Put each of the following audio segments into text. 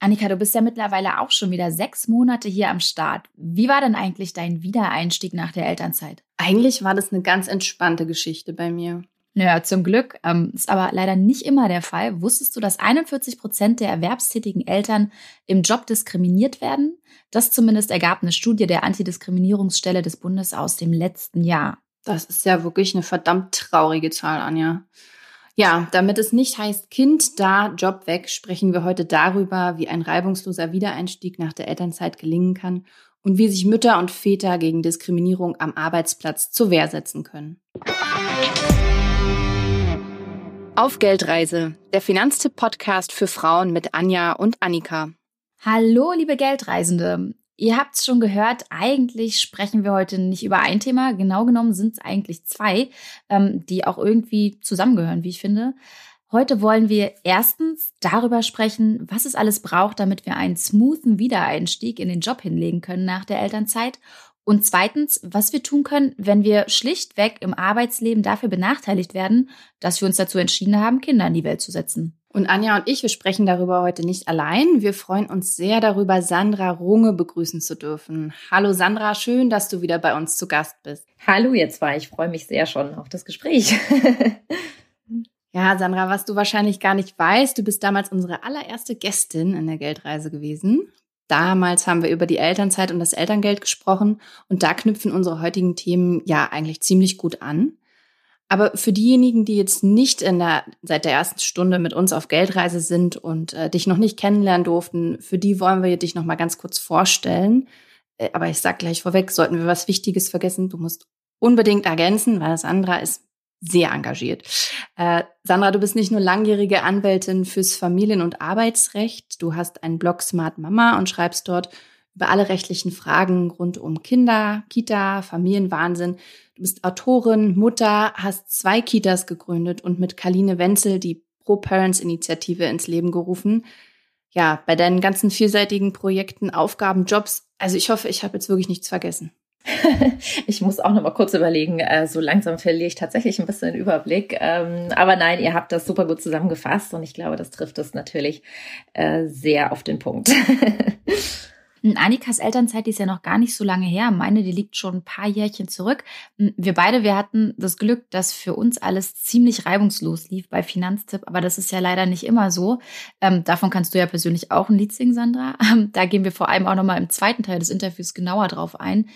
Annika, du bist ja mittlerweile auch schon wieder sechs Monate hier am Start. Wie war denn eigentlich dein Wiedereinstieg nach der Elternzeit? Eigentlich war das eine ganz entspannte Geschichte bei mir. Naja, zum Glück. Ähm, ist aber leider nicht immer der Fall. Wusstest du, dass 41 Prozent der erwerbstätigen Eltern im Job diskriminiert werden? Das zumindest ergab eine Studie der Antidiskriminierungsstelle des Bundes aus dem letzten Jahr. Das ist ja wirklich eine verdammt traurige Zahl, Anja. Ja, damit es nicht heißt Kind da, Job weg, sprechen wir heute darüber, wie ein reibungsloser Wiedereinstieg nach der Elternzeit gelingen kann und wie sich Mütter und Väter gegen Diskriminierung am Arbeitsplatz zur Wehr setzen können. Auf Geldreise, der Finanztipp-Podcast für Frauen mit Anja und Annika. Hallo, liebe Geldreisende. Ihr habt es schon gehört, eigentlich sprechen wir heute nicht über ein Thema. Genau genommen sind es eigentlich zwei, ähm, die auch irgendwie zusammengehören, wie ich finde. Heute wollen wir erstens darüber sprechen, was es alles braucht, damit wir einen smoothen Wiedereinstieg in den Job hinlegen können nach der Elternzeit. Und zweitens, was wir tun können, wenn wir schlichtweg im Arbeitsleben dafür benachteiligt werden, dass wir uns dazu entschieden haben, Kinder in die Welt zu setzen. Und Anja und ich, wir sprechen darüber heute nicht allein. Wir freuen uns sehr darüber, Sandra Runge begrüßen zu dürfen. Hallo Sandra, schön, dass du wieder bei uns zu Gast bist. Hallo ihr zwei, ich freue mich sehr schon auf das Gespräch. ja, Sandra, was du wahrscheinlich gar nicht weißt, du bist damals unsere allererste Gästin in der Geldreise gewesen. Damals haben wir über die Elternzeit und das Elterngeld gesprochen und da knüpfen unsere heutigen Themen ja eigentlich ziemlich gut an. Aber für diejenigen, die jetzt nicht in der, seit der ersten Stunde mit uns auf Geldreise sind und äh, dich noch nicht kennenlernen durften, für die wollen wir dich noch mal ganz kurz vorstellen. Äh, aber ich sag gleich vorweg, sollten wir was Wichtiges vergessen, du musst unbedingt ergänzen, weil Sandra ist sehr engagiert. Äh, Sandra, du bist nicht nur langjährige Anwältin fürs Familien- und Arbeitsrecht, du hast einen Blog Smart Mama und schreibst dort über alle rechtlichen Fragen rund um Kinder, Kita, Familienwahnsinn. Du bist Autorin, Mutter, hast zwei Kitas gegründet und mit Kaline Wenzel die Pro-Parents-Initiative ins Leben gerufen. Ja, bei deinen ganzen vielseitigen Projekten, Aufgaben, Jobs. Also ich hoffe, ich habe jetzt wirklich nichts vergessen. ich muss auch noch mal kurz überlegen. Äh, so langsam verliere ich tatsächlich ein bisschen den Überblick. Ähm, aber nein, ihr habt das super gut zusammengefasst und ich glaube, das trifft es natürlich äh, sehr auf den Punkt. Annikas Elternzeit, die ist ja noch gar nicht so lange her. Meine, die liegt schon ein paar Jährchen zurück. Wir beide, wir hatten das Glück, dass für uns alles ziemlich reibungslos lief bei Finanztipp, aber das ist ja leider nicht immer so. Ähm, davon kannst du ja persönlich auch ein Lied singen, Sandra. Ähm, da gehen wir vor allem auch nochmal im zweiten Teil des Interviews genauer drauf ein.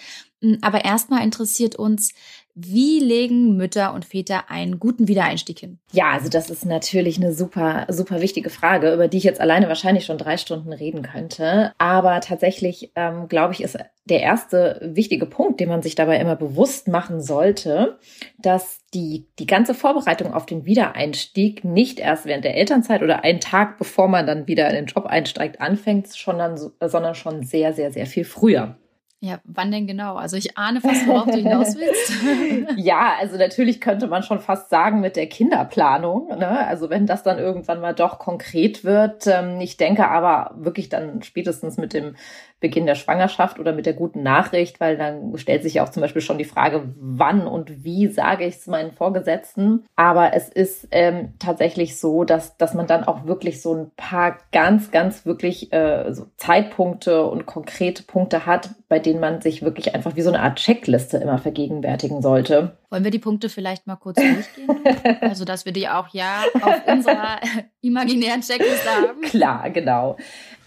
Aber erstmal interessiert uns, wie legen Mütter und Väter einen guten Wiedereinstieg hin? Ja, also das ist natürlich eine super, super wichtige Frage, über die ich jetzt alleine wahrscheinlich schon drei Stunden reden könnte. Aber tatsächlich, ähm, glaube ich, ist der erste wichtige Punkt, den man sich dabei immer bewusst machen sollte, dass die, die ganze Vorbereitung auf den Wiedereinstieg nicht erst während der Elternzeit oder einen Tag bevor man dann wieder in den Job einsteigt anfängt, sondern, sondern schon sehr, sehr, sehr viel früher. Ja, wann denn genau? Also ich ahne fast, worauf du hinaus willst. ja, also natürlich könnte man schon fast sagen mit der Kinderplanung. Ne? Also wenn das dann irgendwann mal doch konkret wird. Ähm, ich denke aber wirklich dann spätestens mit dem Beginn der Schwangerschaft oder mit der guten Nachricht, weil dann stellt sich ja auch zum Beispiel schon die Frage, wann und wie sage ich es meinen Vorgesetzten. Aber es ist ähm, tatsächlich so, dass, dass man dann auch wirklich so ein paar ganz, ganz wirklich äh, so Zeitpunkte und konkrete Punkte hat, bei denen man sich wirklich einfach wie so eine Art Checkliste immer vergegenwärtigen sollte. Wollen wir die Punkte vielleicht mal kurz durchgehen? also, dass wir die auch ja auf unserer imaginären Checkliste haben. Klar, genau.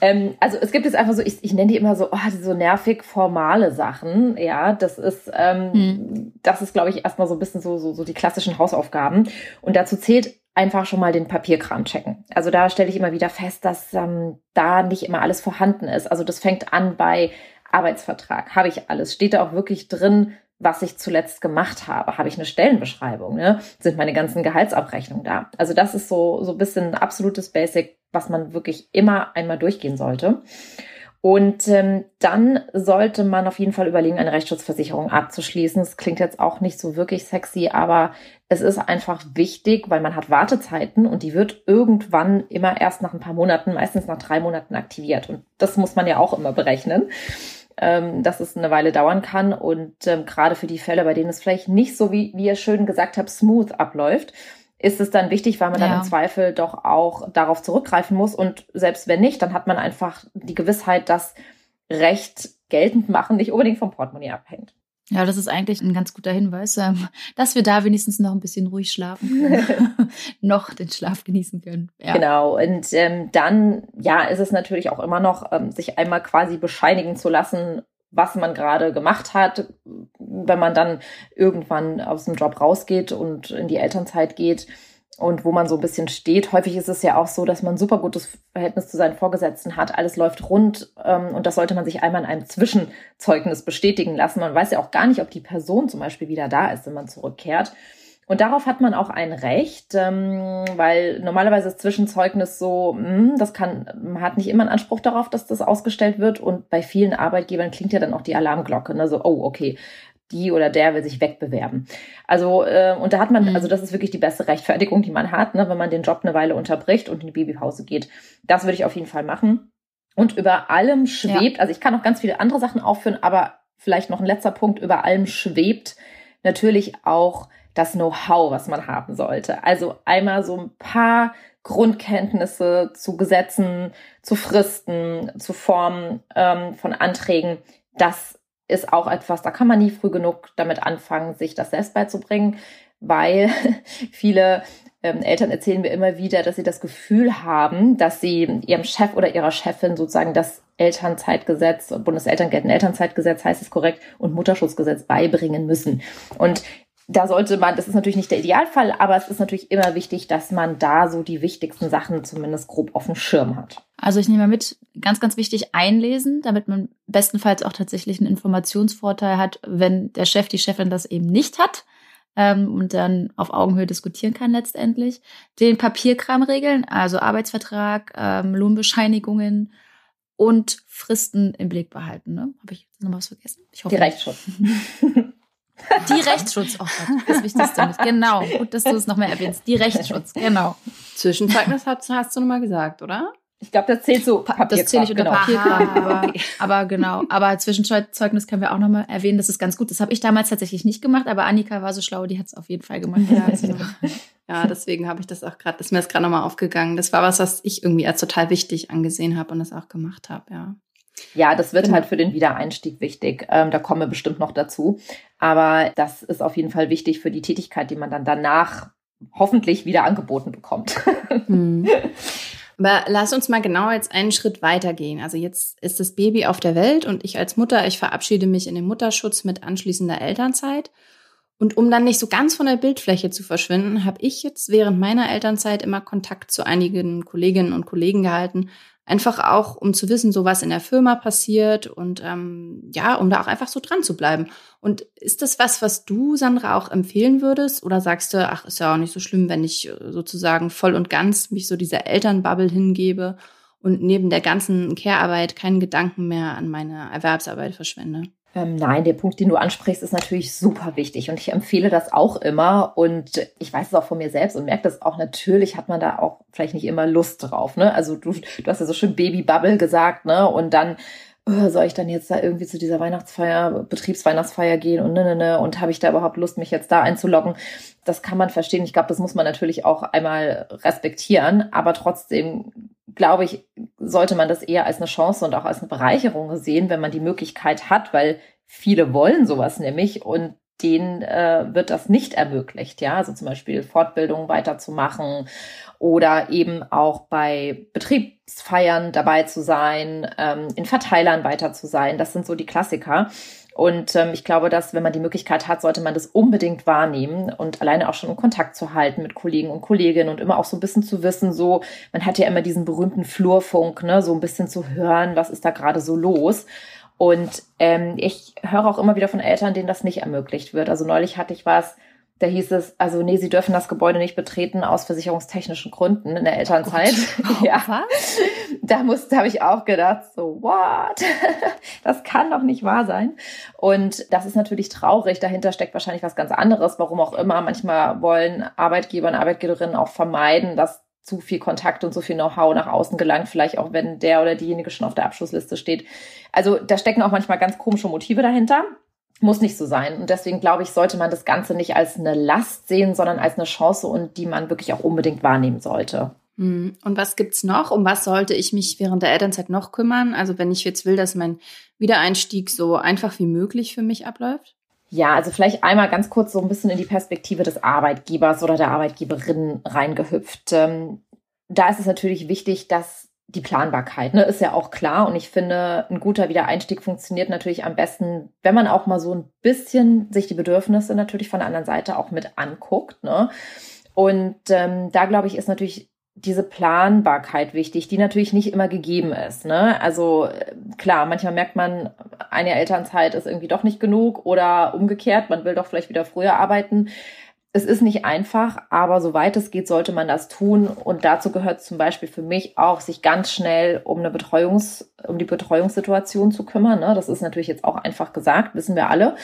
Ähm, also es gibt jetzt einfach so, ich, ich nenne die immer so, oh, so nervig formale Sachen. Ja, das ist, ähm, hm. das ist, glaube ich, erstmal so ein bisschen so, so, so die klassischen Hausaufgaben. Und dazu zählt einfach schon mal den Papierkram checken. Also da stelle ich immer wieder fest, dass ähm, da nicht immer alles vorhanden ist. Also das fängt an bei Arbeitsvertrag. Habe ich alles? Steht da auch wirklich drin, was ich zuletzt gemacht habe. Habe ich eine Stellenbeschreibung? Ne? Sind meine ganzen Gehaltsabrechnungen da? Also das ist so, so ein bisschen ein absolutes Basic, was man wirklich immer einmal durchgehen sollte. Und ähm, dann sollte man auf jeden Fall überlegen, eine Rechtsschutzversicherung abzuschließen. Das klingt jetzt auch nicht so wirklich sexy, aber es ist einfach wichtig, weil man hat Wartezeiten und die wird irgendwann immer erst nach ein paar Monaten, meistens nach drei Monaten aktiviert. Und das muss man ja auch immer berechnen ähm, dass es eine Weile dauern kann. Und ähm, gerade für die Fälle, bei denen es vielleicht nicht so, wie, wie ihr schön gesagt habt, smooth abläuft, ist es dann wichtig, weil man ja. dann im Zweifel doch auch darauf zurückgreifen muss. Und selbst wenn nicht, dann hat man einfach die Gewissheit, dass Recht geltend machen nicht unbedingt vom Portemonnaie abhängt. Ja, das ist eigentlich ein ganz guter Hinweis, ähm, dass wir da wenigstens noch ein bisschen ruhig schlafen können, noch den Schlaf genießen können. Ja. Genau. Und ähm, dann, ja, ist es natürlich auch immer noch, ähm, sich einmal quasi bescheinigen zu lassen, was man gerade gemacht hat, wenn man dann irgendwann aus dem Job rausgeht und in die Elternzeit geht und wo man so ein bisschen steht. Häufig ist es ja auch so, dass man ein super gutes Verhältnis zu seinen Vorgesetzten hat. Alles läuft rund ähm, und das sollte man sich einmal in einem Zwischenzeugnis bestätigen lassen. Man weiß ja auch gar nicht, ob die Person zum Beispiel wieder da ist, wenn man zurückkehrt. Und darauf hat man auch ein Recht, ähm, weil normalerweise ist Zwischenzeugnis so, mh, hm, das kann, man hat nicht immer einen Anspruch darauf, dass das ausgestellt wird. Und bei vielen Arbeitgebern klingt ja dann auch die Alarmglocke. Ne? So, oh, okay, die oder der will sich wegbewerben. Also, äh, und da hat man, mhm. also das ist wirklich die beste Rechtfertigung, die man hat, ne, wenn man den Job eine Weile unterbricht und in die Babypause geht. Das würde ich auf jeden Fall machen. Und über allem schwebt, ja. also ich kann noch ganz viele andere Sachen aufführen, aber vielleicht noch ein letzter Punkt, über allem schwebt natürlich auch das Know-how, was man haben sollte. Also einmal so ein paar Grundkenntnisse zu Gesetzen, zu Fristen, zu Formen ähm, von Anträgen. Das ist auch etwas, da kann man nie früh genug damit anfangen, sich das selbst beizubringen, weil viele ähm, Eltern erzählen mir immer wieder, dass sie das Gefühl haben, dass sie ihrem Chef oder ihrer Chefin sozusagen das Elternzeitgesetz, Bundeselterngeld Elternzeitgesetz heißt es korrekt, und Mutterschutzgesetz beibringen müssen. Und da sollte man, das ist natürlich nicht der Idealfall, aber es ist natürlich immer wichtig, dass man da so die wichtigsten Sachen zumindest grob auf dem Schirm hat. Also ich nehme mal mit, ganz, ganz wichtig, einlesen, damit man bestenfalls auch tatsächlich einen Informationsvorteil hat, wenn der Chef, die Chefin das eben nicht hat ähm, und dann auf Augenhöhe diskutieren kann letztendlich. Den Papierkram regeln, also Arbeitsvertrag, ähm, Lohnbescheinigungen und Fristen im Blick behalten. Ne? Habe ich noch was vergessen? Ich hoffe. Die Rechtsschutz. Die Rechtsschutz, oh Gott, das Wichtigste. Genau, gut, dass du es noch mehr erwähnst. Die Rechtsschutz, genau. Zwischenzeugnis hast, hast du nochmal gesagt, oder? Ich glaube, das zählt so. Papierkram, das zähle ich unter genau. Papierkram, aber, aber genau. Aber Zwischenzeugnis können wir auch nochmal erwähnen. Das ist ganz gut. Das habe ich damals tatsächlich nicht gemacht, aber Annika war so schlau, die hat es auf jeden Fall gemacht. Ja, genau. ja deswegen habe ich das auch gerade, ist mir das gerade nochmal aufgegangen. Das war was, was ich irgendwie als total wichtig angesehen habe und das auch gemacht habe, ja. Ja, das wird genau. halt für den Wiedereinstieg wichtig. Ähm, da kommen wir bestimmt noch dazu. Aber das ist auf jeden Fall wichtig für die Tätigkeit, die man dann danach hoffentlich wieder angeboten bekommt. Hm. Aber lass uns mal genau jetzt einen Schritt weitergehen. Also jetzt ist das Baby auf der Welt und ich als Mutter, ich verabschiede mich in den Mutterschutz mit anschließender Elternzeit. Und um dann nicht so ganz von der Bildfläche zu verschwinden, habe ich jetzt während meiner Elternzeit immer Kontakt zu einigen Kolleginnen und Kollegen gehalten, Einfach auch, um zu wissen, so was in der Firma passiert und ähm, ja, um da auch einfach so dran zu bleiben. Und ist das was, was du, Sandra, auch empfehlen würdest? Oder sagst du, ach, ist ja auch nicht so schlimm, wenn ich äh, sozusagen voll und ganz mich so dieser Elternbubble hingebe und neben der ganzen Care-Arbeit keinen Gedanken mehr an meine Erwerbsarbeit verschwende? Ähm, nein, der Punkt, den du ansprichst, ist natürlich super wichtig und ich empfehle das auch immer und ich weiß es auch von mir selbst und merke das auch. Natürlich hat man da auch vielleicht nicht immer Lust drauf. Ne? Also du, du hast ja so schön Babybubble gesagt, ne? Und dann soll ich dann jetzt da irgendwie zu dieser Weihnachtsfeier, Betriebsweihnachtsfeier gehen und ne, ne, ne, und habe ich da überhaupt Lust, mich jetzt da einzuloggen? Das kann man verstehen. Ich glaube, das muss man natürlich auch einmal respektieren, aber trotzdem glaube ich, sollte man das eher als eine Chance und auch als eine Bereicherung sehen, wenn man die Möglichkeit hat, weil viele wollen sowas nämlich und denen äh, wird das nicht ermöglicht, ja, also zum Beispiel Fortbildungen weiterzumachen oder eben auch bei Betriebsfeiern dabei zu sein, ähm, in Verteilern weiter zu sein. Das sind so die Klassiker. Und ähm, ich glaube, dass wenn man die Möglichkeit hat, sollte man das unbedingt wahrnehmen und alleine auch schon in Kontakt zu halten mit Kollegen und Kolleginnen und immer auch so ein bisschen zu wissen, so, man hat ja immer diesen berühmten Flurfunk, ne, so ein bisschen zu hören, was ist da gerade so los. Und ähm, ich höre auch immer wieder von Eltern, denen das nicht ermöglicht wird. Also neulich hatte ich was, da hieß es, also nee, sie dürfen das Gebäude nicht betreten aus versicherungstechnischen Gründen in der Elternzeit. Oh, ja. Was? Da musste, habe ich auch gedacht, so, what? Das kann doch nicht wahr sein. Und das ist natürlich traurig. Dahinter steckt wahrscheinlich was ganz anderes, warum auch immer. Manchmal wollen Arbeitgeber und Arbeitgeberinnen auch vermeiden, dass zu viel Kontakt und so viel Know-how nach außen gelangt, vielleicht auch wenn der oder diejenige schon auf der Abschlussliste steht. Also da stecken auch manchmal ganz komische Motive dahinter. muss nicht so sein. Und deswegen glaube ich, sollte man das Ganze nicht als eine Last sehen, sondern als eine Chance und die man wirklich auch unbedingt wahrnehmen sollte. Hm. Und was gibt's noch? Um was sollte ich mich während der Elternzeit noch kümmern? Also wenn ich jetzt will, dass mein Wiedereinstieg so einfach wie möglich für mich abläuft? Ja, also vielleicht einmal ganz kurz so ein bisschen in die Perspektive des Arbeitgebers oder der Arbeitgeberin reingehüpft. Ähm, da ist es natürlich wichtig, dass die Planbarkeit, ne, ist ja auch klar. Und ich finde, ein guter Wiedereinstieg funktioniert natürlich am besten, wenn man auch mal so ein bisschen sich die Bedürfnisse natürlich von der anderen Seite auch mit anguckt. Ne? Und ähm, da glaube ich, ist natürlich diese Planbarkeit wichtig, die natürlich nicht immer gegeben ist. Ne? Also klar, manchmal merkt man, eine Elternzeit ist irgendwie doch nicht genug oder umgekehrt, man will doch vielleicht wieder früher arbeiten. Es ist nicht einfach, aber soweit es geht, sollte man das tun. Und dazu gehört zum Beispiel für mich auch, sich ganz schnell um eine Betreuungs, um die Betreuungssituation zu kümmern. Ne? Das ist natürlich jetzt auch einfach gesagt, wissen wir alle.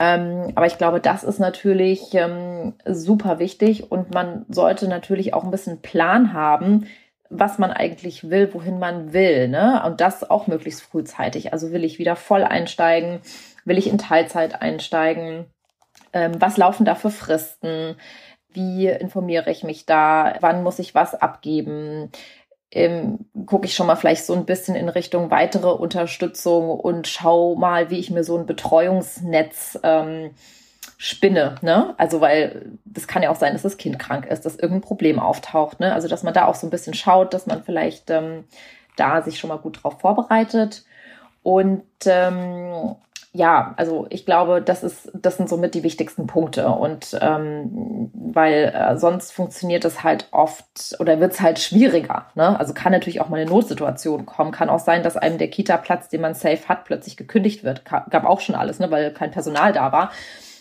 Ähm, aber ich glaube, das ist natürlich ähm, super wichtig und man sollte natürlich auch ein bisschen Plan haben, was man eigentlich will, wohin man will. Ne? Und das auch möglichst frühzeitig. Also will ich wieder voll einsteigen? Will ich in Teilzeit einsteigen? Ähm, was laufen da für Fristen? Wie informiere ich mich da? Wann muss ich was abgeben? Ähm, gucke ich schon mal vielleicht so ein bisschen in Richtung weitere Unterstützung und schau mal, wie ich mir so ein Betreuungsnetz ähm, spinne. Ne? Also, weil das kann ja auch sein, dass das Kind krank ist, dass irgendein Problem auftaucht. Ne? Also, dass man da auch so ein bisschen schaut, dass man vielleicht ähm, da sich schon mal gut drauf vorbereitet. Und ähm, ja, also ich glaube, das ist, das sind somit die wichtigsten Punkte. Und ähm, weil äh, sonst funktioniert es halt oft oder wird es halt schwieriger. Ne? Also kann natürlich auch mal eine Notsituation kommen. Kann auch sein, dass einem der Kita-Platz, den man safe hat, plötzlich gekündigt wird. Gab auch schon alles, ne? weil kein Personal da war.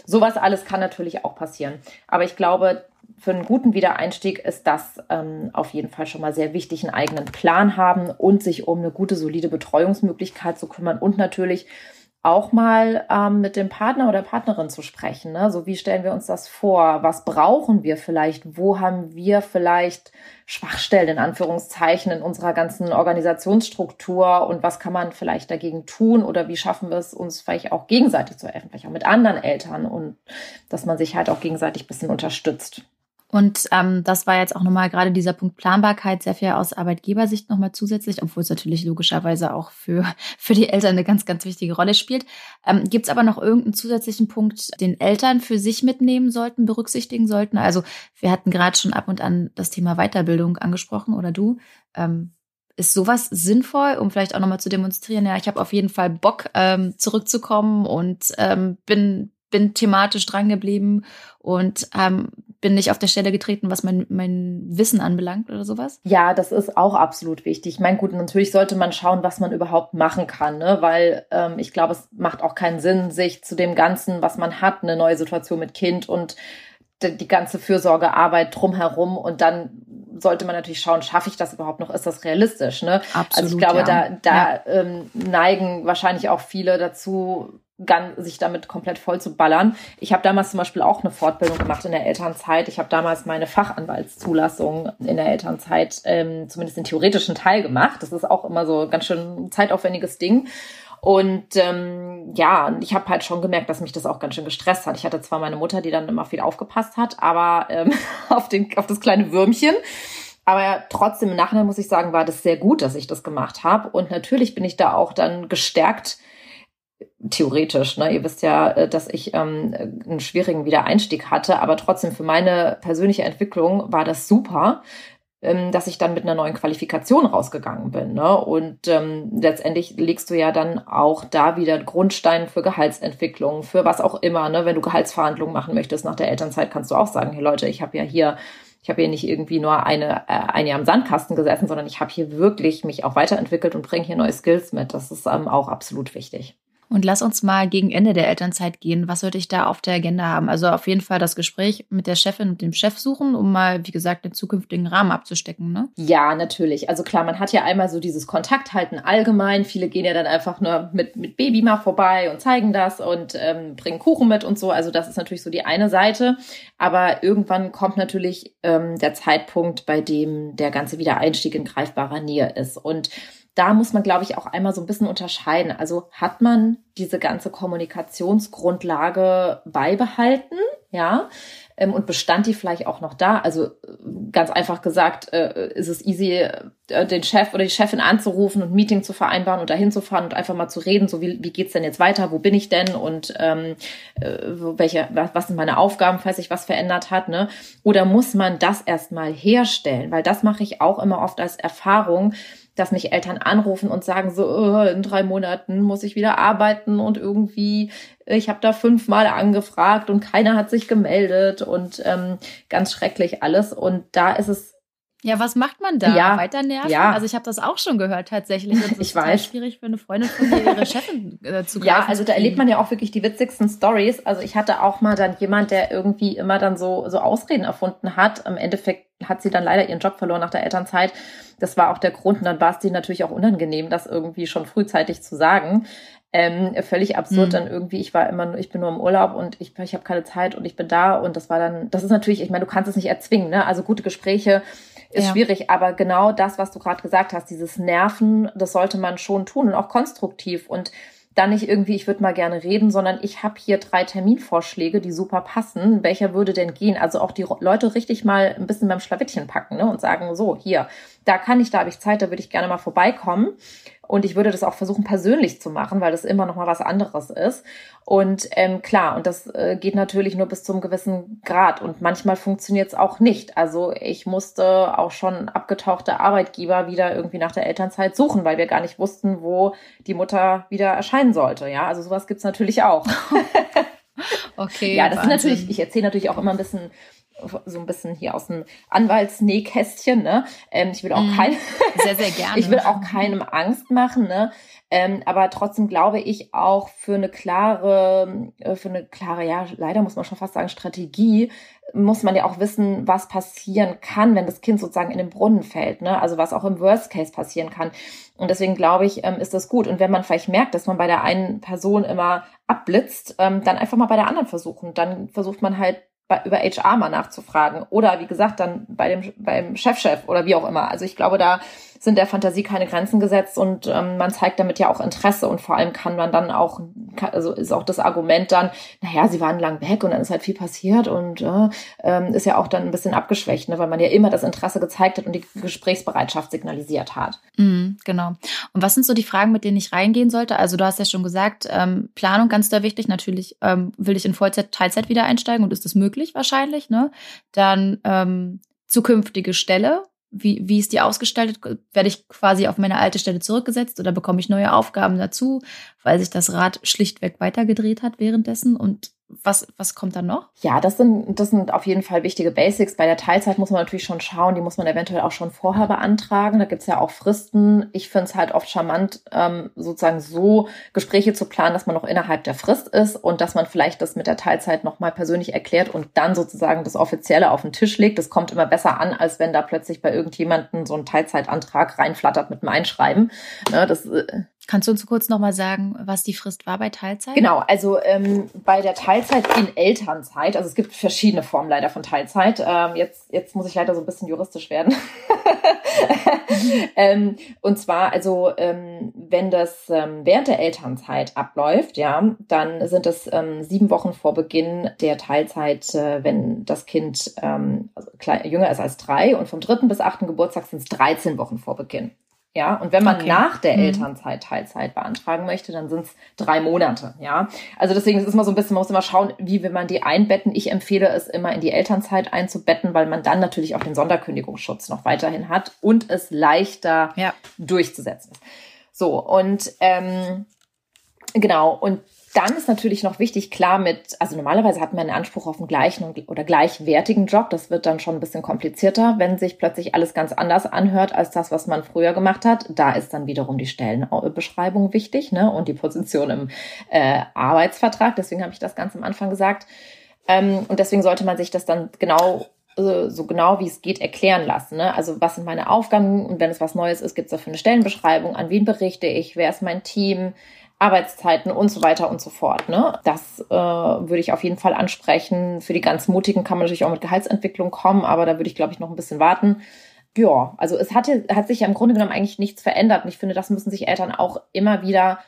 Sowas alles kann natürlich auch passieren. Aber ich glaube, für einen guten Wiedereinstieg ist das ähm, auf jeden Fall schon mal sehr wichtig, einen eigenen Plan haben und sich um eine gute, solide Betreuungsmöglichkeit zu kümmern und natürlich auch mal ähm, mit dem Partner oder Partnerin zu sprechen. Ne? So wie stellen wir uns das vor? Was brauchen wir vielleicht? Wo haben wir vielleicht Schwachstellen in Anführungszeichen in unserer ganzen Organisationsstruktur und was kann man vielleicht dagegen tun oder wie schaffen wir es uns vielleicht auch gegenseitig zu helfen, vielleicht auch mit anderen Eltern und dass man sich halt auch gegenseitig ein bisschen unterstützt. Und ähm, das war jetzt auch nochmal gerade dieser Punkt Planbarkeit sehr viel aus Arbeitgebersicht nochmal zusätzlich, obwohl es natürlich logischerweise auch für, für die Eltern eine ganz, ganz wichtige Rolle spielt. Ähm, Gibt es aber noch irgendeinen zusätzlichen Punkt, den Eltern für sich mitnehmen sollten, berücksichtigen sollten? Also wir hatten gerade schon ab und an das Thema Weiterbildung angesprochen oder du. Ähm, ist sowas sinnvoll, um vielleicht auch nochmal zu demonstrieren, ja, ich habe auf jeden Fall Bock, ähm, zurückzukommen und ähm, bin, bin thematisch drangeblieben und ähm, bin nicht auf der Stelle getreten, was mein, mein Wissen anbelangt oder sowas? Ja, das ist auch absolut wichtig. Ich meine, gut, natürlich sollte man schauen, was man überhaupt machen kann, ne? weil ähm, ich glaube, es macht auch keinen Sinn, sich zu dem Ganzen, was man hat, eine neue Situation mit Kind und die ganze Fürsorgearbeit drumherum und dann sollte man natürlich schauen, schaffe ich das überhaupt noch? Ist das realistisch? Ne? Absolut, also ich glaube, ja. da, da ja. ähm, neigen wahrscheinlich auch viele dazu, sich damit komplett voll zu ballern. Ich habe damals zum Beispiel auch eine Fortbildung gemacht in der Elternzeit. Ich habe damals meine Fachanwaltszulassung in der Elternzeit ähm, zumindest den theoretischen Teil gemacht. Das ist auch immer so ganz schön zeitaufwendiges Ding. Und ähm, ja, ich habe halt schon gemerkt, dass mich das auch ganz schön gestresst hat. Ich hatte zwar meine Mutter, die dann immer viel aufgepasst hat, aber ähm, auf, den, auf das kleine Würmchen. Aber trotzdem im Nachhinein muss ich sagen, war das sehr gut, dass ich das gemacht habe. Und natürlich bin ich da auch dann gestärkt theoretisch. Ne? Ihr wisst ja, äh, dass ich ähm, einen schwierigen Wiedereinstieg hatte, aber trotzdem für meine persönliche Entwicklung war das super, ähm, dass ich dann mit einer neuen Qualifikation rausgegangen bin. Ne? Und ähm, letztendlich legst du ja dann auch da wieder Grundstein für Gehaltsentwicklung, für was auch immer. Ne? Wenn du Gehaltsverhandlungen machen möchtest nach der Elternzeit, kannst du auch sagen, hey Leute, ich habe ja hier ich habe hier nicht irgendwie nur eine, äh, ein Jahr im Sandkasten gesessen, sondern ich habe hier wirklich mich auch weiterentwickelt und bringe hier neue Skills mit. Das ist ähm, auch absolut wichtig. Und lass uns mal gegen Ende der Elternzeit gehen. Was sollte ich da auf der Agenda haben? Also auf jeden Fall das Gespräch mit der Chefin und dem Chef suchen, um mal, wie gesagt, den zukünftigen Rahmen abzustecken, ne? Ja, natürlich. Also klar, man hat ja einmal so dieses Kontakthalten allgemein. Viele gehen ja dann einfach nur mit, mit Baby mal vorbei und zeigen das und ähm, bringen Kuchen mit und so. Also das ist natürlich so die eine Seite. Aber irgendwann kommt natürlich ähm, der Zeitpunkt, bei dem der ganze Wiedereinstieg in greifbarer Nähe ist. Und da muss man, glaube ich, auch einmal so ein bisschen unterscheiden. Also hat man diese ganze Kommunikationsgrundlage beibehalten, ja, ähm, und bestand die vielleicht auch noch da? Also ganz einfach gesagt, äh, ist es easy, äh, den Chef oder die Chefin anzurufen und ein Meeting zu vereinbaren und dahin zu fahren und einfach mal zu reden, so wie, wie geht's denn jetzt weiter, wo bin ich denn und ähm, äh, welche, was, was sind meine Aufgaben, falls sich was verändert hat, ne? Oder muss man das erstmal herstellen? Weil das mache ich auch immer oft als Erfahrung, dass mich Eltern anrufen und sagen so, oh, in drei Monaten muss ich wieder arbeiten und irgendwie, ich habe da fünfmal angefragt und keiner hat sich gemeldet und ähm, ganz schrecklich alles. Und da ist es ja, was macht man da? Ja, Weiter nerven? Ja. Also ich habe das auch schon gehört tatsächlich. Das ich weiß. schwierig für eine Freundin von mir, ihre Chefin äh, zu Ja, also da erlebt man ja auch wirklich die witzigsten Stories. Also ich hatte auch mal dann jemand, der irgendwie immer dann so, so Ausreden erfunden hat. Im Endeffekt hat sie dann leider ihren Job verloren nach der Elternzeit. Das war auch der Grund. Und dann war es dir natürlich auch unangenehm, das irgendwie schon frühzeitig zu sagen. Ähm, völlig absurd mhm. dann irgendwie, ich war immer, ich bin nur im Urlaub und ich, ich habe keine Zeit und ich bin da und das war dann, das ist natürlich, ich meine, du kannst es nicht erzwingen, ne? Also gute Gespräche ist ja. schwierig, aber genau das, was du gerade gesagt hast, dieses Nerven, das sollte man schon tun und auch konstruktiv und dann nicht irgendwie, ich würde mal gerne reden, sondern ich habe hier drei Terminvorschläge, die super passen. Welcher würde denn gehen? Also auch die Leute richtig mal ein bisschen beim Schlawittchen packen ne? und sagen, so, hier, da kann ich, da habe ich Zeit, da würde ich gerne mal vorbeikommen. Und ich würde das auch versuchen, persönlich zu machen, weil das immer noch mal was anderes ist. Und ähm, klar, und das äh, geht natürlich nur bis zum gewissen Grad. Und manchmal funktioniert es auch nicht. Also ich musste auch schon abgetauchte Arbeitgeber wieder irgendwie nach der Elternzeit suchen, weil wir gar nicht wussten, wo die Mutter wieder erscheinen sollte. Ja, also sowas gibt's natürlich auch. okay. Ja, das Wahnsinn. ist natürlich, ich erzähle natürlich auch immer ein bisschen so ein bisschen hier aus dem Anwaltsnähkästchen, ne? Ähm, ich will auch mm, kein, sehr, sehr gerne. ich will auch keinem Angst machen, ne? Ähm, aber trotzdem glaube ich auch für eine klare, äh, für eine klare, ja, leider muss man schon fast sagen, Strategie, muss man ja auch wissen, was passieren kann, wenn das Kind sozusagen in den Brunnen fällt, ne? Also was auch im Worst Case passieren kann. Und deswegen glaube ich, ähm, ist das gut. Und wenn man vielleicht merkt, dass man bei der einen Person immer abblitzt, ähm, dann einfach mal bei der anderen versuchen. Dann versucht man halt bei, über HR mal nachzufragen oder wie gesagt dann bei dem beim Chefchef -Chef oder wie auch immer. Also ich glaube, da sind der Fantasie keine Grenzen gesetzt und ähm, man zeigt damit ja auch Interesse und vor allem kann man dann auch, also ist auch das Argument dann, naja, sie waren lang weg und dann ist halt viel passiert und äh, ähm, ist ja auch dann ein bisschen abgeschwächt, ne, weil man ja immer das Interesse gezeigt hat und die Gesprächsbereitschaft signalisiert hat. Mhm, genau. Und was sind so die Fragen, mit denen ich reingehen sollte? Also du hast ja schon gesagt, ähm, Planung ganz sehr wichtig. Natürlich ähm, will ich in Vollzeit, Teilzeit wieder einsteigen und ist das möglich wahrscheinlich, ne? Dann ähm, zukünftige Stelle, wie, wie ist die ausgestaltet? Werde ich quasi auf meine alte Stelle zurückgesetzt oder bekomme ich neue Aufgaben dazu, weil sich das Rad schlichtweg weitergedreht hat währenddessen? Und was, was kommt dann noch? Ja, das sind, das sind auf jeden Fall wichtige Basics. Bei der Teilzeit muss man natürlich schon schauen, die muss man eventuell auch schon vorher beantragen. Da gibt's ja auch Fristen. Ich finde es halt oft charmant, ähm, sozusagen so Gespräche zu planen, dass man noch innerhalb der Frist ist und dass man vielleicht das mit der Teilzeit nochmal persönlich erklärt und dann sozusagen das Offizielle auf den Tisch legt. Das kommt immer besser an, als wenn da plötzlich bei irgendjemandem so ein Teilzeitantrag reinflattert mit einem Einschreiben. Ne, das äh, Kannst du uns kurz nochmal sagen, was die Frist war bei Teilzeit? Genau, also ähm, bei der Teilzeit in Elternzeit, also es gibt verschiedene Formen leider von Teilzeit. Ähm, jetzt, jetzt muss ich leider so ein bisschen juristisch werden. ähm, und zwar, also ähm, wenn das ähm, während der Elternzeit abläuft, ja, dann sind es ähm, sieben Wochen vor Beginn der Teilzeit, äh, wenn das Kind also klein, jünger ist als drei und vom dritten bis achten Geburtstag sind es 13 Wochen vor Beginn. Ja, und wenn man okay. nach der mhm. Elternzeit Teilzeit beantragen möchte, dann sind es drei Monate. Ja, also deswegen ist es immer so ein bisschen, man muss immer schauen, wie will man die einbetten. Ich empfehle es immer in die Elternzeit einzubetten, weil man dann natürlich auch den Sonderkündigungsschutz noch weiterhin hat und es leichter ja. durchzusetzen ist. So, und ähm, genau, und dann ist natürlich noch wichtig, klar mit, also normalerweise hat man einen Anspruch auf einen gleichen oder gleichwertigen Job. Das wird dann schon ein bisschen komplizierter, wenn sich plötzlich alles ganz anders anhört als das, was man früher gemacht hat. Da ist dann wiederum die Stellenbeschreibung wichtig ne? und die Position im äh, Arbeitsvertrag. Deswegen habe ich das ganz am Anfang gesagt. Ähm, und deswegen sollte man sich das dann genau so genau wie es geht erklären lassen. Ne? Also was sind meine Aufgaben und wenn es was Neues ist, gibt es dafür eine Stellenbeschreibung, an wen berichte ich, wer ist mein Team, Arbeitszeiten und so weiter und so fort. Ne? Das äh, würde ich auf jeden Fall ansprechen. Für die ganz Mutigen kann man natürlich auch mit Gehaltsentwicklung kommen, aber da würde ich, glaube ich, noch ein bisschen warten. ja, also es hatte, hat sich ja im Grunde genommen eigentlich nichts verändert. Und ich finde, das müssen sich Eltern auch immer wieder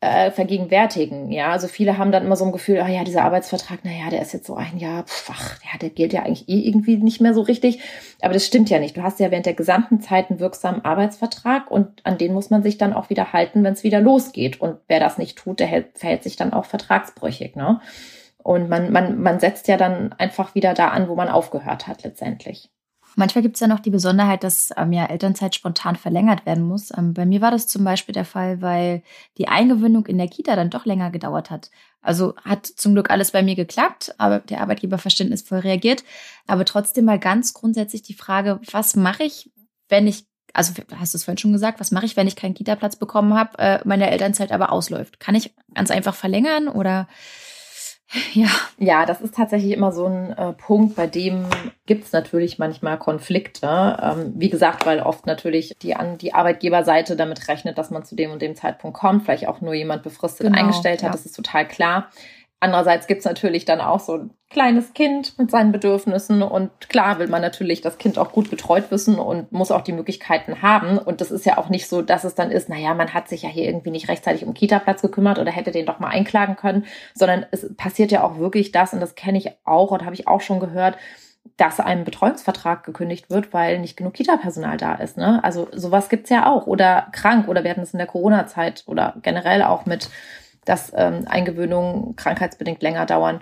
äh, vergegenwärtigen. Ja, also viele haben dann immer so ein Gefühl, ah ja, dieser Arbeitsvertrag, naja, der ist jetzt so ein Jahr, pf, ach, ja, der gilt ja eigentlich eh irgendwie nicht mehr so richtig. Aber das stimmt ja nicht. Du hast ja während der gesamten Zeit einen wirksamen Arbeitsvertrag und an den muss man sich dann auch wieder halten, wenn es wieder losgeht. Und wer das nicht tut, der hält, verhält sich dann auch vertragsbrüchig. Ne? Und man, man, man setzt ja dann einfach wieder da an, wo man aufgehört hat letztendlich. Manchmal gibt es ja noch die Besonderheit, dass ähm, ja Elternzeit spontan verlängert werden muss. Ähm, bei mir war das zum Beispiel der Fall, weil die Eingewöhnung in der Kita dann doch länger gedauert hat. Also hat zum Glück alles bei mir geklappt, aber der Arbeitgeber verständnisvoll reagiert. Aber trotzdem mal ganz grundsätzlich die Frage, was mache ich, wenn ich, also hast du es vorhin schon gesagt, was mache ich, wenn ich keinen Kita-Platz bekommen habe, äh, meine Elternzeit aber ausläuft? Kann ich ganz einfach verlängern oder ja. Ja, das ist tatsächlich immer so ein äh, Punkt, bei dem gibt es natürlich manchmal Konflikte. Ähm, wie gesagt, weil oft natürlich die, an, die Arbeitgeberseite damit rechnet, dass man zu dem und dem Zeitpunkt kommt, vielleicht auch nur jemand befristet genau, eingestellt hat, ja. das ist total klar. Andererseits gibt's natürlich dann auch so ein kleines Kind mit seinen Bedürfnissen und klar will man natürlich das Kind auch gut betreut wissen und muss auch die Möglichkeiten haben. Und das ist ja auch nicht so, dass es dann ist, naja, man hat sich ja hier irgendwie nicht rechtzeitig um Kita-Platz gekümmert oder hätte den doch mal einklagen können, sondern es passiert ja auch wirklich das, und das kenne ich auch und habe ich auch schon gehört, dass einem Betreuungsvertrag gekündigt wird, weil nicht genug Kita-Personal da ist. Ne? Also sowas gibt's ja auch. Oder krank oder wir hatten es in der Corona-Zeit oder generell auch mit dass ähm, Eingewöhnungen krankheitsbedingt länger dauern.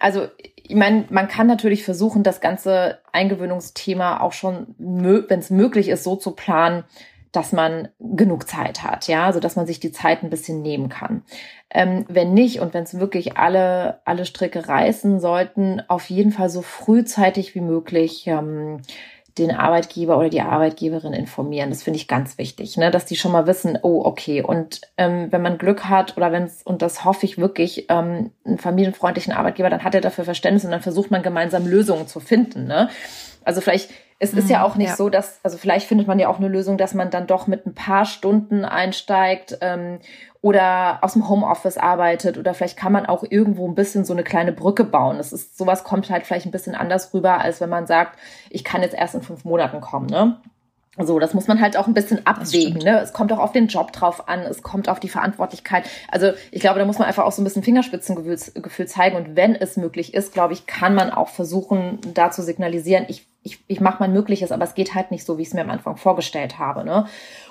Also ich meine, man kann natürlich versuchen, das ganze Eingewöhnungsthema auch schon, wenn es möglich ist, so zu planen, dass man genug Zeit hat, ja, so dass man sich die Zeit ein bisschen nehmen kann. Ähm, wenn nicht und wenn es wirklich alle alle Stricke reißen sollten, auf jeden Fall so frühzeitig wie möglich ähm, den Arbeitgeber oder die Arbeitgeberin informieren. Das finde ich ganz wichtig, ne? dass die schon mal wissen, oh, okay. Und ähm, wenn man Glück hat oder wenn es, und das hoffe ich wirklich, ähm, einen familienfreundlichen Arbeitgeber, dann hat er dafür Verständnis und dann versucht man gemeinsam Lösungen zu finden. Ne? Also vielleicht es ist ja mhm, auch nicht ja. so, dass, also vielleicht findet man ja auch eine Lösung, dass man dann doch mit ein paar Stunden einsteigt ähm, oder aus dem Homeoffice arbeitet oder vielleicht kann man auch irgendwo ein bisschen so eine kleine Brücke bauen. Das ist, sowas kommt halt vielleicht ein bisschen anders rüber, als wenn man sagt, ich kann jetzt erst in fünf Monaten kommen, ne? So, das muss man halt auch ein bisschen abwägen. Ne? Es kommt auch auf den Job drauf an, es kommt auf die Verantwortlichkeit. Also ich glaube, da muss man einfach auch so ein bisschen Fingerspitzengefühl zeigen. Und wenn es möglich ist, glaube ich, kann man auch versuchen, da zu signalisieren, ich, ich, ich mache mein Mögliches, aber es geht halt nicht so, wie ich es mir am Anfang vorgestellt habe. Ne?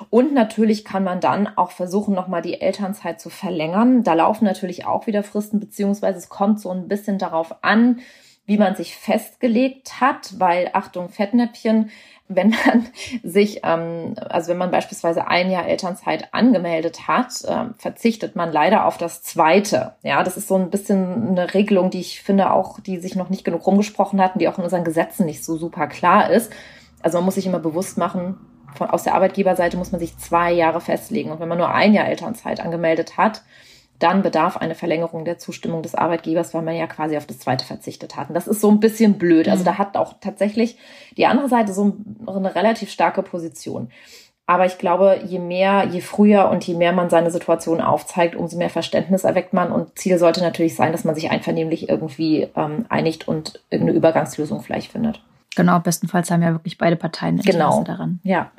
Und natürlich kann man dann auch versuchen, nochmal die Elternzeit zu verlängern. Da laufen natürlich auch wieder Fristen, beziehungsweise es kommt so ein bisschen darauf an, wie man sich festgelegt hat, weil Achtung, Fettnäpfchen, wenn man sich, ähm, also wenn man beispielsweise ein Jahr Elternzeit angemeldet hat, ähm, verzichtet man leider auf das zweite. Ja, das ist so ein bisschen eine Regelung, die ich finde auch, die sich noch nicht genug rumgesprochen hat und die auch in unseren Gesetzen nicht so super klar ist. Also man muss sich immer bewusst machen, von, aus der Arbeitgeberseite muss man sich zwei Jahre festlegen. Und wenn man nur ein Jahr Elternzeit angemeldet hat, dann bedarf eine Verlängerung der Zustimmung des Arbeitgebers, weil man ja quasi auf das zweite verzichtet hat. Und das ist so ein bisschen blöd. Also mhm. da hat auch tatsächlich die andere Seite so eine relativ starke Position. Aber ich glaube, je mehr, je früher und je mehr man seine Situation aufzeigt, umso mehr Verständnis erweckt man. Und Ziel sollte natürlich sein, dass man sich einvernehmlich irgendwie ähm, einigt und irgendeine Übergangslösung vielleicht findet. Genau, bestenfalls haben ja wirklich beide Parteien Interesse genau. daran. Ja.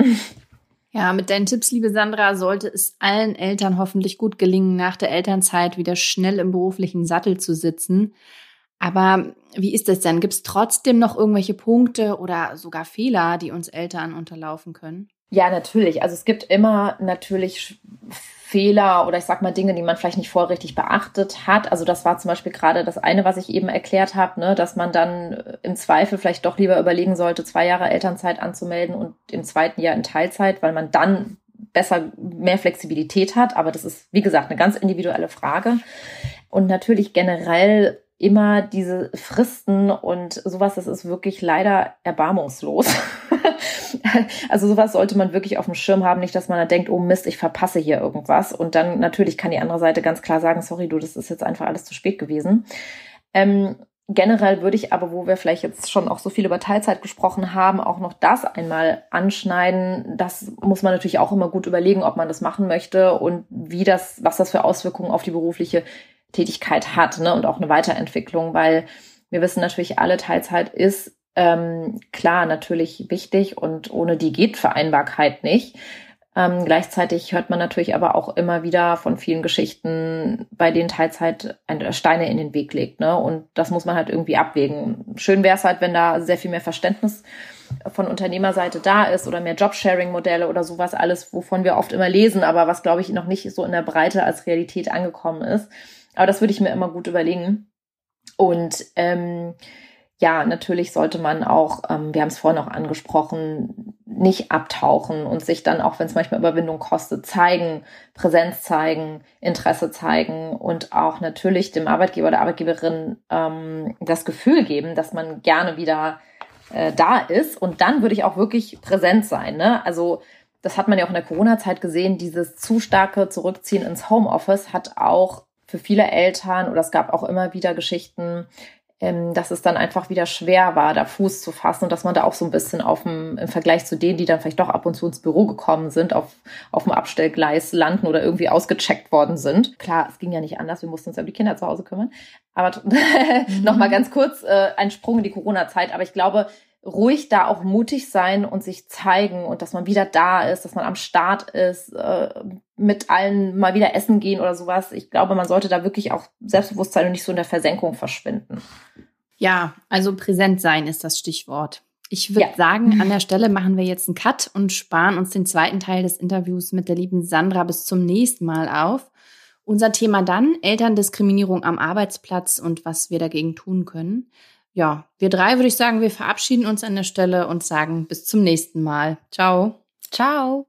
Ja, mit deinen Tipps, liebe Sandra, sollte es allen Eltern hoffentlich gut gelingen, nach der Elternzeit wieder schnell im beruflichen Sattel zu sitzen. Aber wie ist es denn? Gibt es trotzdem noch irgendwelche Punkte oder sogar Fehler, die uns Eltern unterlaufen können? Ja, natürlich. Also es gibt immer natürlich Fehler oder ich sag mal Dinge, die man vielleicht nicht vorher richtig beachtet hat. Also das war zum Beispiel gerade das eine, was ich eben erklärt habe, ne, dass man dann im Zweifel vielleicht doch lieber überlegen sollte, zwei Jahre Elternzeit anzumelden und im zweiten Jahr in Teilzeit, weil man dann besser mehr Flexibilität hat. Aber das ist, wie gesagt, eine ganz individuelle Frage. Und natürlich generell immer diese Fristen und sowas, das ist wirklich leider erbarmungslos. also sowas sollte man wirklich auf dem Schirm haben, nicht, dass man da denkt, oh Mist, ich verpasse hier irgendwas. Und dann natürlich kann die andere Seite ganz klar sagen, sorry, du, das ist jetzt einfach alles zu spät gewesen. Ähm, generell würde ich aber, wo wir vielleicht jetzt schon auch so viel über Teilzeit gesprochen haben, auch noch das einmal anschneiden. Das muss man natürlich auch immer gut überlegen, ob man das machen möchte und wie das, was das für Auswirkungen auf die berufliche Tätigkeit hat, ne, und auch eine Weiterentwicklung, weil wir wissen natürlich alle, Teilzeit ist ähm, klar natürlich wichtig und ohne die geht Vereinbarkeit nicht. Ähm, gleichzeitig hört man natürlich aber auch immer wieder von vielen Geschichten, bei denen Teilzeit Steine in den Weg legt. Ne? Und das muss man halt irgendwie abwägen. Schön wäre es halt, wenn da sehr viel mehr Verständnis von Unternehmerseite da ist oder mehr Jobsharing-Modelle oder sowas alles, wovon wir oft immer lesen, aber was, glaube ich, noch nicht so in der Breite als Realität angekommen ist. Aber das würde ich mir immer gut überlegen. Und ähm, ja, natürlich sollte man auch, ähm, wir haben es vorhin auch angesprochen, nicht abtauchen und sich dann, auch wenn es manchmal Überwindung kostet, zeigen, Präsenz zeigen, Interesse zeigen und auch natürlich dem Arbeitgeber oder Arbeitgeberin ähm, das Gefühl geben, dass man gerne wieder äh, da ist. Und dann würde ich auch wirklich präsent sein. Ne? Also das hat man ja auch in der Corona-Zeit gesehen, dieses zu starke Zurückziehen ins Homeoffice hat auch für viele Eltern oder es gab auch immer wieder Geschichten, ähm, dass es dann einfach wieder schwer war, da Fuß zu fassen und dass man da auch so ein bisschen auf dem, im Vergleich zu denen, die dann vielleicht doch ab und zu ins Büro gekommen sind, auf, auf dem Abstellgleis landen oder irgendwie ausgecheckt worden sind. Klar, es ging ja nicht anders, wir mussten uns ja um die Kinder zu Hause kümmern. Aber mhm. nochmal ganz kurz äh, ein Sprung in die Corona-Zeit. Aber ich glaube, ruhig da auch mutig sein und sich zeigen und dass man wieder da ist, dass man am Start ist, äh, mit allen mal wieder essen gehen oder sowas. Ich glaube, man sollte da wirklich auch Selbstbewusstsein und nicht so in der Versenkung verschwinden. Ja, also präsent sein ist das Stichwort. Ich würde ja. sagen, an der Stelle machen wir jetzt einen Cut und sparen uns den zweiten Teil des Interviews mit der lieben Sandra bis zum nächsten Mal auf. Unser Thema dann Elterndiskriminierung am Arbeitsplatz und was wir dagegen tun können ja, wir drei würde ich sagen, wir verabschieden uns an der Stelle und sagen bis zum nächsten Mal. Ciao. Ciao.